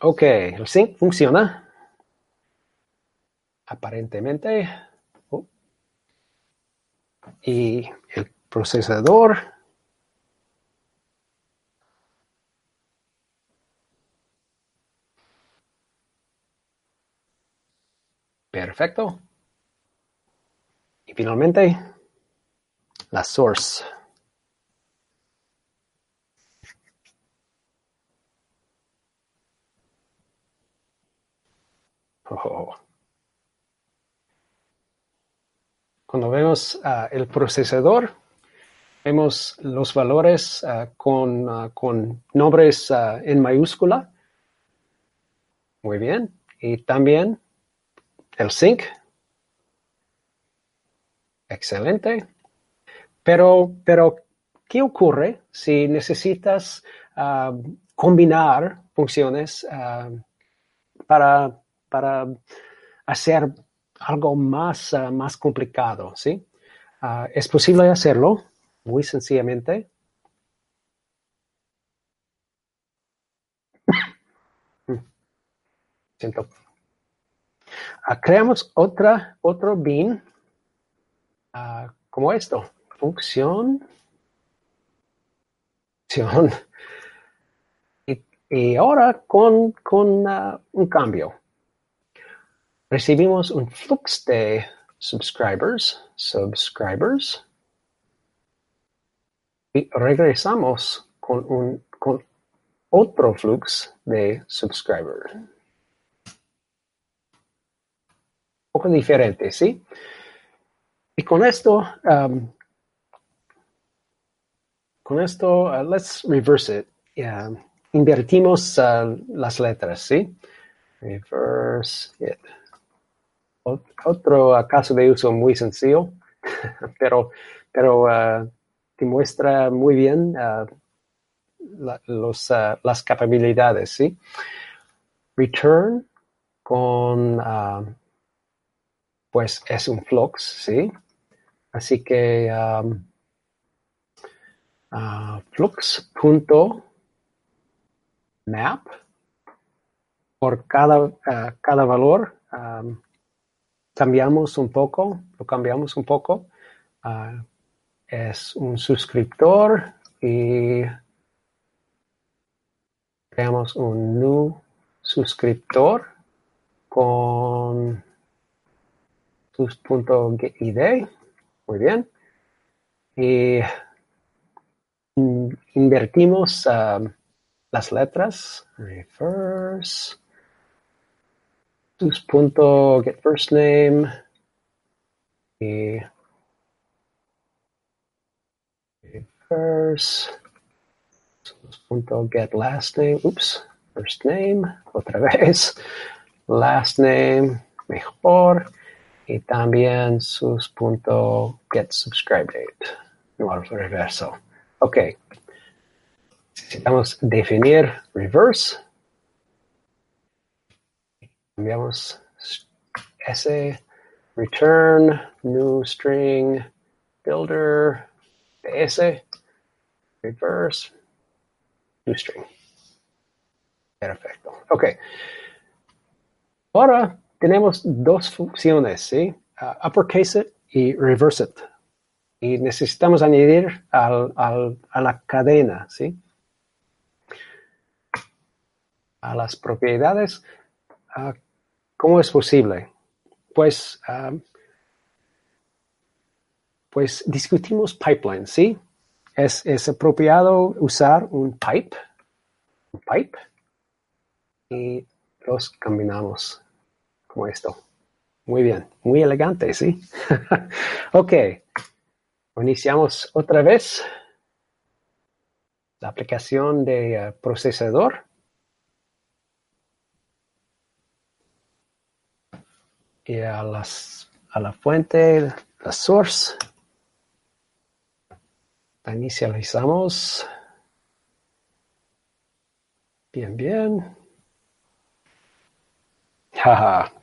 Ok, el sync funciona. Aparentemente. Oh. Y el procesador. Perfecto. Y finalmente, la source. Oh. Cuando vemos uh, el procesador, vemos los valores uh, con, uh, con, nombres en mayúscula. Muy bien. Y también el sync. Excelente. Pero, pero ¿qué ocurre si necesitas combinar funciones para para hacer algo más, uh, más complicado, ¿sí? Uh, es posible hacerlo muy sencillamente. Siento. Uh, creamos otra, otro bin como esto. Función. Función. Y, y ahora con, con un cambio recibimos un flux de subscribers, subscribers, y regresamos con, un, con otro flux de subscribers. Un poco diferente, ¿sí? Y con esto, um, con esto, uh, let's reverse it. invertimos uh, las letras, ¿sí? Reverse it otro caso de uso muy sencillo, pero, pero uh, que muestra muy bien uh, los, uh, las capacidades, ¿sí? Return con, pues es un flux, ¿sí? Así que um, flux.map por cada, cada valor um, cambiamos un poco, lo cambiamos un poco. Uh, es un suscriptor y creamos un new suscriptor con sus.getID. Muy bien. Y invertimos uh, las letras. Reverse. Punto get first name. Y first punto get last name. Oops first name. Otra vez. Last name mejor y también sus punto get subscribe date. No al reverso. Ok. Necesitamos definir reverse. Cambiamos S, return, new string, builder, PS, reverse, new string. Perfecto. Ok. Ahora tenemos dos funciones, ¿sí? Uh, uppercase it y reverse it. Y necesitamos añadir al, al, a la cadena, ¿sí? A las propiedades. Uh, ¿Cómo es posible? Pues, uh, pues discutimos pipeline, ¿sí? Es, es apropiado usar un pipe, un pipe, y los combinamos esto. Muy bien, muy elegante, ¿sí? ok, iniciamos otra vez la aplicación de uh, procesador. Y a, las, a la fuente, la source, la inicializamos. Bien, bien. Jaja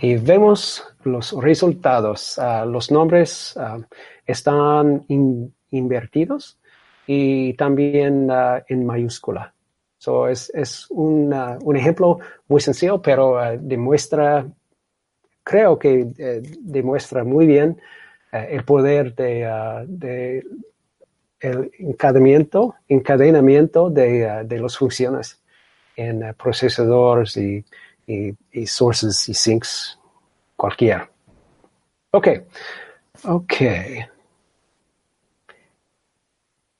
y vemos los resultados. Uh, los nombres uh, están in, invertidos y también uh, en mayúscula. So es, es un, un, ejemplo muy sencillo, pero demuestra, creo que eh, demuestra muy bien el poder de, de, el encadenamiento, encadenamiento de, de las funciones en procesadores y y, y sources y sinks cualquiera. Ok, ok.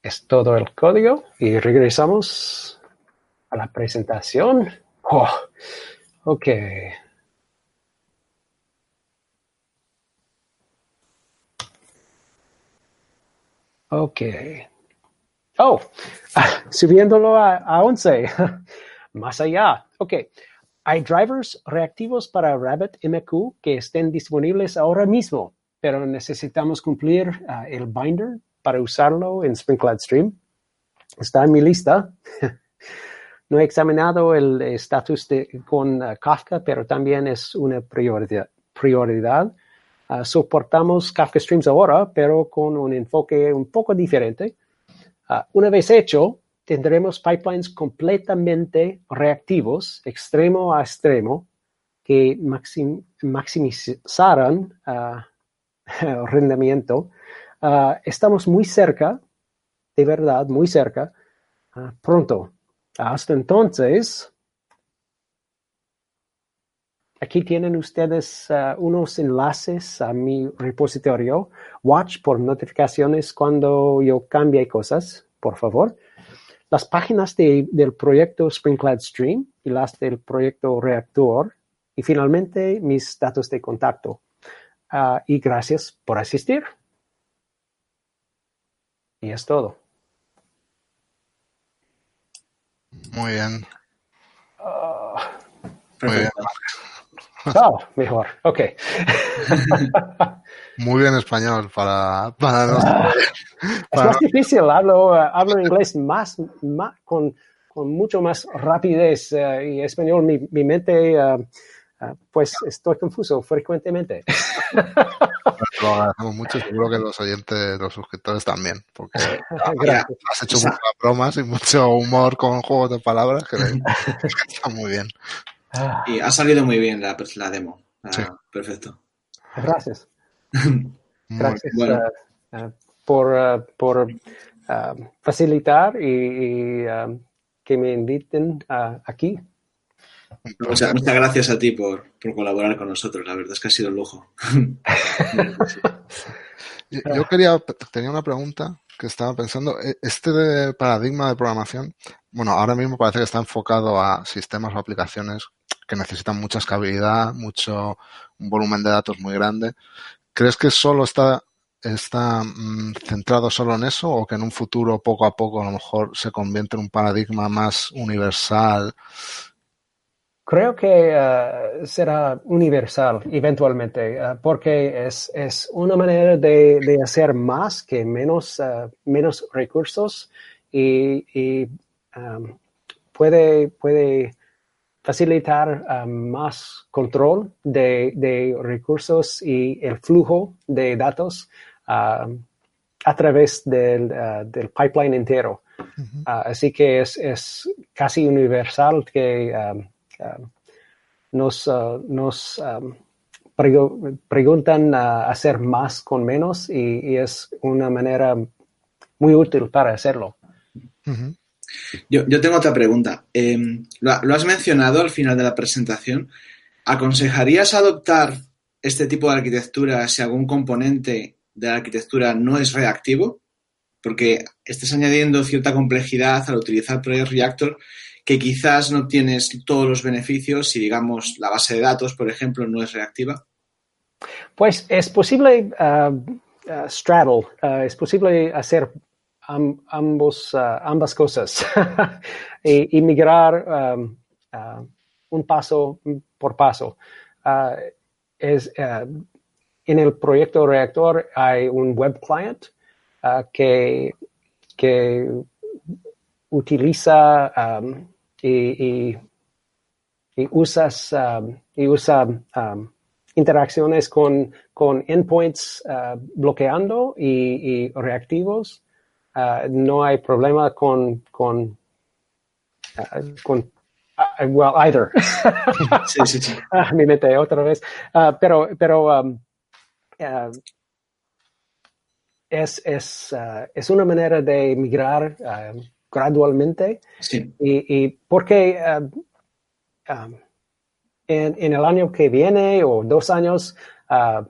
Es todo el código y regresamos a la presentación. Oh, ok. Ok. Oh, ah, subiéndolo a, a 11. Más allá. Ok. Hay drivers reactivos para RabbitMQ que estén disponibles ahora mismo, pero necesitamos cumplir uh, el binder para usarlo en Spring Stream. Está en mi lista. no he examinado el estatus con uh, Kafka, pero también es una prioridad. prioridad. Uh, soportamos Kafka Streams ahora, pero con un enfoque un poco diferente. una vez hecho, tendremos pipelines completamente reactivos, extremo a extremo, que maxim, maximizarán uh, rendimiento. Uh, estamos muy cerca, de verdad, muy cerca, uh, pronto. Hasta entonces, aquí tienen ustedes unos enlaces a mi repositorio. Watch por notificaciones cuando yo cambie cosas, por favor las páginas de, del proyecto Springcloud Stream y las del proyecto Reactor y finalmente mis datos de contacto. Uh, y gracias por asistir. Y es todo. Muy bien. Uh, Muy bien. Oh, mejor. Ok. Muy bien español para, para ah, Es más difícil, hablo, hablo inglés más, más con, con, mucho más rapidez uh, y español mi, mi mente, uh, uh, pues estoy confuso frecuentemente. Lo agradecemos mucho, seguro que los oyentes, los suscriptores también, porque has hecho muchas bromas y mucho humor con juegos de palabras que está muy bien. Y ha salido muy bien la, la demo. Ah, perfecto. Gracias. Gracias uh, uh, por, uh, por facilitar y, que me inviten aquí. Muchas, muchas, gracias a ti por, por, colaborar con nosotros. La verdad es que ha sido un lujo. Yo quería, tenía una pregunta que estaba pensando. E, este paradigma de programación, bueno, ahora mismo parece que está enfocado a sistemas o aplicaciones que necesitan mucha escalabilidad, mucho, un volumen de datos muy grande. ¿Crees que solo está, está mm, centrado solo en eso o que en un futuro poco a poco a lo mejor se convierte en un paradigma más universal? Creo que uh, será universal eventualmente, uh, porque es, es, una manera de, de, hacer más que menos, uh, menos recursos y, y um, puede, puede facilitar más control de, de, recursos y el flujo de datos a través del, del, pipeline entero. Uh -huh. así que es, es, casi universal que nos, uh, nos um, preguntan a hacer más con menos y, es una manera muy útil para hacerlo. Yo, tengo otra pregunta. Em, lo, has mencionado al final de la presentación. ¿Aconsejarías adoptar este tipo de arquitectura si algún componente de la arquitectura no es reactivo? Porque estás añadiendo cierta complejidad al utilizar Project Reactor que quizás no tienes todos los beneficios si, digamos, la base de datos, por ejemplo, no es reactiva? Pues es posible uh, uh, straddle, uh, es posible hacer ambos, ambas cosas y, migrar um, un paso por paso. es, en el proyecto Reactor hay un web client que, que utiliza um, y, y, usas um, y usa um, interacciones con, con endpoints uh, bloqueando y reactivos. Uh, no hay problema con, con, uh, con uh, well, either. sí, sí, sí. Ah, me mete otra vez. Uh, pero, pero um, es, es, es una manera de migrar gradualmente. Sí. Y, y porque um, en, en, el año que viene o dos años, uh,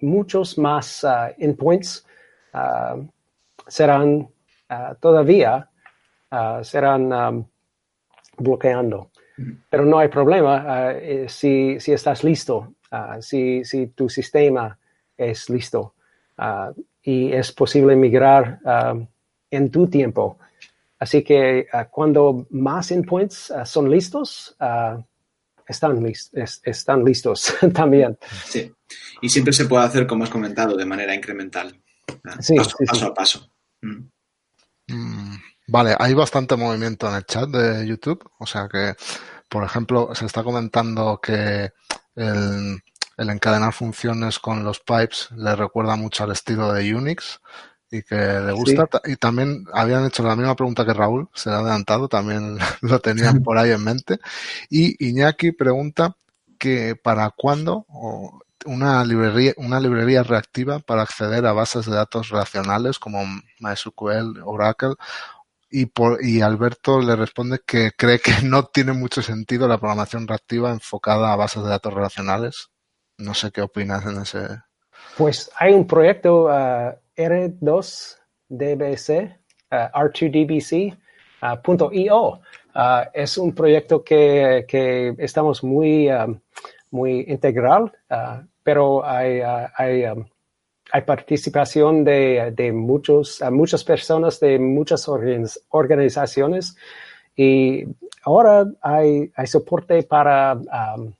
muchos más uh, serán todavía serán um, bloqueando. Pero no hay problema eh, si, si, estás listo, si, si, tu sistema es listo y es posible migrar en tu tiempo. Así que uh, cuando más endpoints uh, son listos, uh, están, list es, están, listos también. Sí, y siempre se puede hacer, como has comentado, de manera incremental, sí, paso, sí, paso sí. a paso. Mm. Vale, hay bastante movimiento en el chat de YouTube, o sea que, por ejemplo, se está comentando que el, el encadenar funciones con los pipes le recuerda mucho al estilo de Unix y que le gusta. Sí. Y también habían hecho la misma pregunta que Raúl, se le ha adelantado, también lo tenían por ahí en mente. Y Iñaki pregunta que para cuándo una librería, una librería reactiva para acceder a bases de datos relacionales como MySQL, Oracle. Y, por, y Alberto le responde que cree que no tiene mucho sentido la programación reactiva enfocada a bases de datos relacionales. No sé qué opinas en ese. Pues hay un proyecto uh, R2DBC, uh, R2DBC.io. Uh, es un proyecto que, que estamos muy, um, muy integral, pero hay, hay, um, hay participación de, de muchos, muchas personas de muchas organizaciones y ahora hay, hay soporte para um,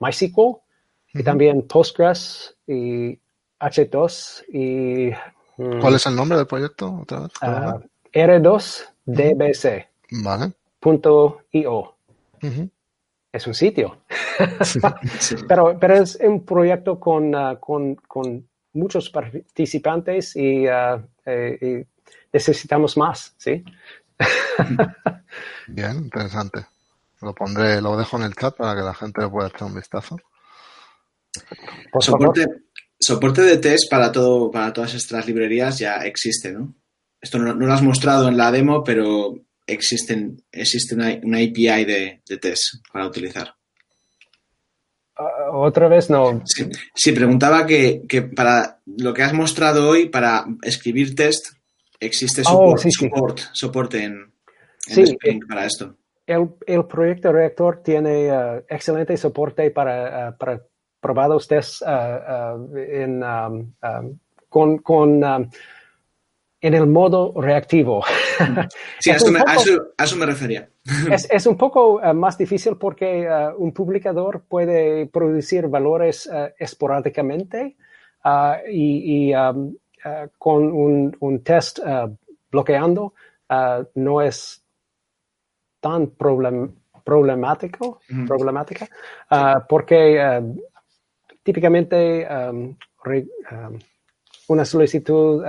MySQL uh -huh. y también Postgres y H2 y... Mm, ¿Cuál es el nombre del proyecto? Otra vez, uh, R2DBC. Vale. Punto .io. Uh -huh. Es un sitio. sí. pero, pero es un proyecto con, uh, con, con muchos participantes y, uh, eh, y, necesitamos más, ¿sí? Bien, interesante. Lo pondré, lo dejo en el chat para que la gente pueda echar un vistazo. Por soporte, favor. soporte de test para todo, para todas estas librerías ya existe, ¿no? Esto no, no lo has mostrado en la demo, pero existen, existe una, una API de, de, test para utilizar. Uh, Otra vez no. Sí, sí preguntaba que, que, para lo que has mostrado hoy, para escribir test, existe support, oh, sí, support, sí. soporte en, en Spring para esto. El, el proyecto Reactor tiene uh, excelente soporte para, uh, para probados tests en, um, um, con, con um, en el modo reactivo. Sí, a eso, me, a, eso, me, refería. Es, es un poco uh, más difícil porque uh, un publicador puede producir valores uh, esporádicamente y, y um, con un, un test bloqueando no es tan problem, problemático, mm. problemática porque típicamente um, re, um, una solicitud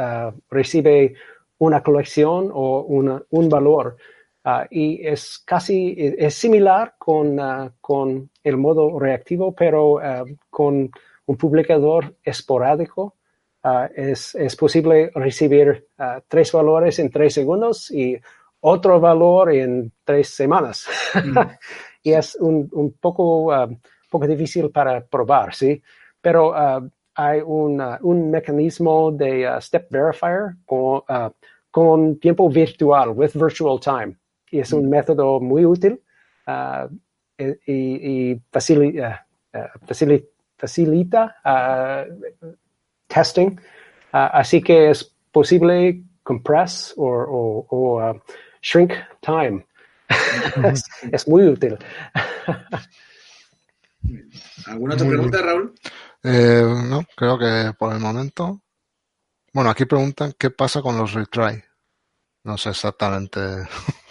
recibe una colección o una, un valor. Uh, y es casi, es similar con, uh, con el modo reactivo, pero uh, con un publicador esporádico. Es, es, posible recibir tres valores en tres segundos y otro valor en tres semanas. Mm. y es un, un poco, poco difícil para probar, ¿sí? Pero hay un, un mecanismo de step verifier con, con tiempo virtual, with virtual time. Y es un mm. método muy útil uh, y, y facilita, uh, facilita uh, testing. así que es posible compress o, o, shrink time. es, es, muy útil. ¿Alguna otra pregunta, Raúl? Eh, no, creo que por el momento bueno, aquí preguntan qué pasa con los retry. No sé exactamente.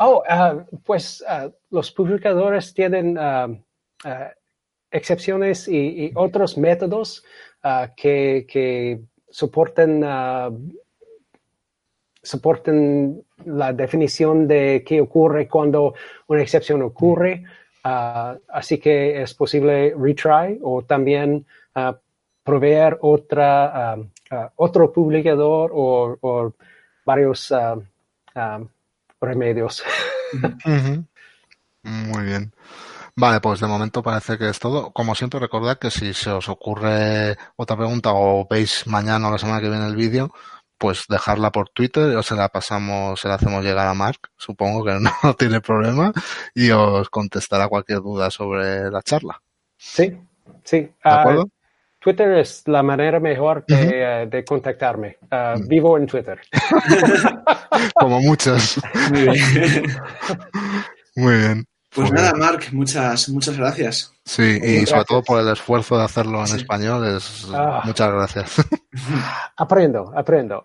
Oh, uh, pues uh, los publicadores tienen uh, excepciones y, otros métodos que, que, soporten, soporten la definición de qué ocurre cuando una excepción ocurre. Así que es posible retry o también proveer otra Uh, otro publicador o, varios uh, uh, remedios. Muy bien. Vale, pues de momento parece que es todo. Como siempre, recordad que si se os ocurre otra pregunta o veis mañana o la semana que viene el vídeo, pues dejarla por Twitter o se la pasamos, se la hacemos llegar a Mark, supongo que no tiene problema, y os contestará cualquier duda sobre la charla. Sí, sí. ¿De acuerdo? Twitter es la manera mejor de, uh, de contactarme. Uh, vivo en Twitter. Como muchos. Muy bien. Muy bien. Pues, nada, Mark, muchas, muchas gracias. Sí, y sobre todo por el esfuerzo de hacerlo en sí. español. Es, ah. Muchas gracias. Aprendo, aprendo.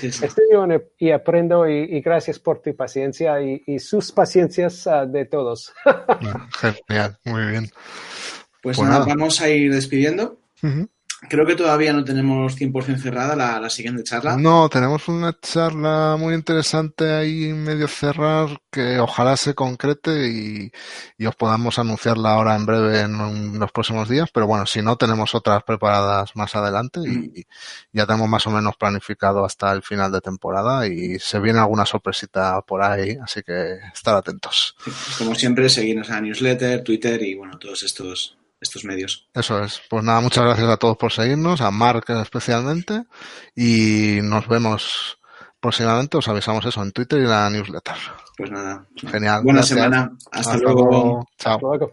Estudio y aprendo y, y, gracias por tu paciencia y, y sus paciencias uh, de todos. Genial, muy bien. Pues, pues nada, vamos a ir despidiendo. Creo que todavía no tenemos 100% cerrada la, la, siguiente charla. No, tenemos una charla muy interesante ahí medio cerrar que ojalá se concrete y, y, os podamos anunciarla ahora en breve en, los próximos días. Pero bueno, si no, tenemos otras preparadas más adelante y, mm. y, ya tenemos más o menos planificado hasta el final de temporada y se viene alguna sorpresita por ahí, así que estar atentos. Sí, pues como siempre, seguirnos a newsletter, Twitter y bueno, todos estos estos medios. Eso es. Pues nada, muchas gracias a todos por seguirnos, a Mark especialmente, y nos vemos próximamente. Os avisamos eso en Twitter y en la newsletter. Pues nada. Genial. Buena gracias. semana. Hasta, Hasta luego. luego. Chao. Hasta luego.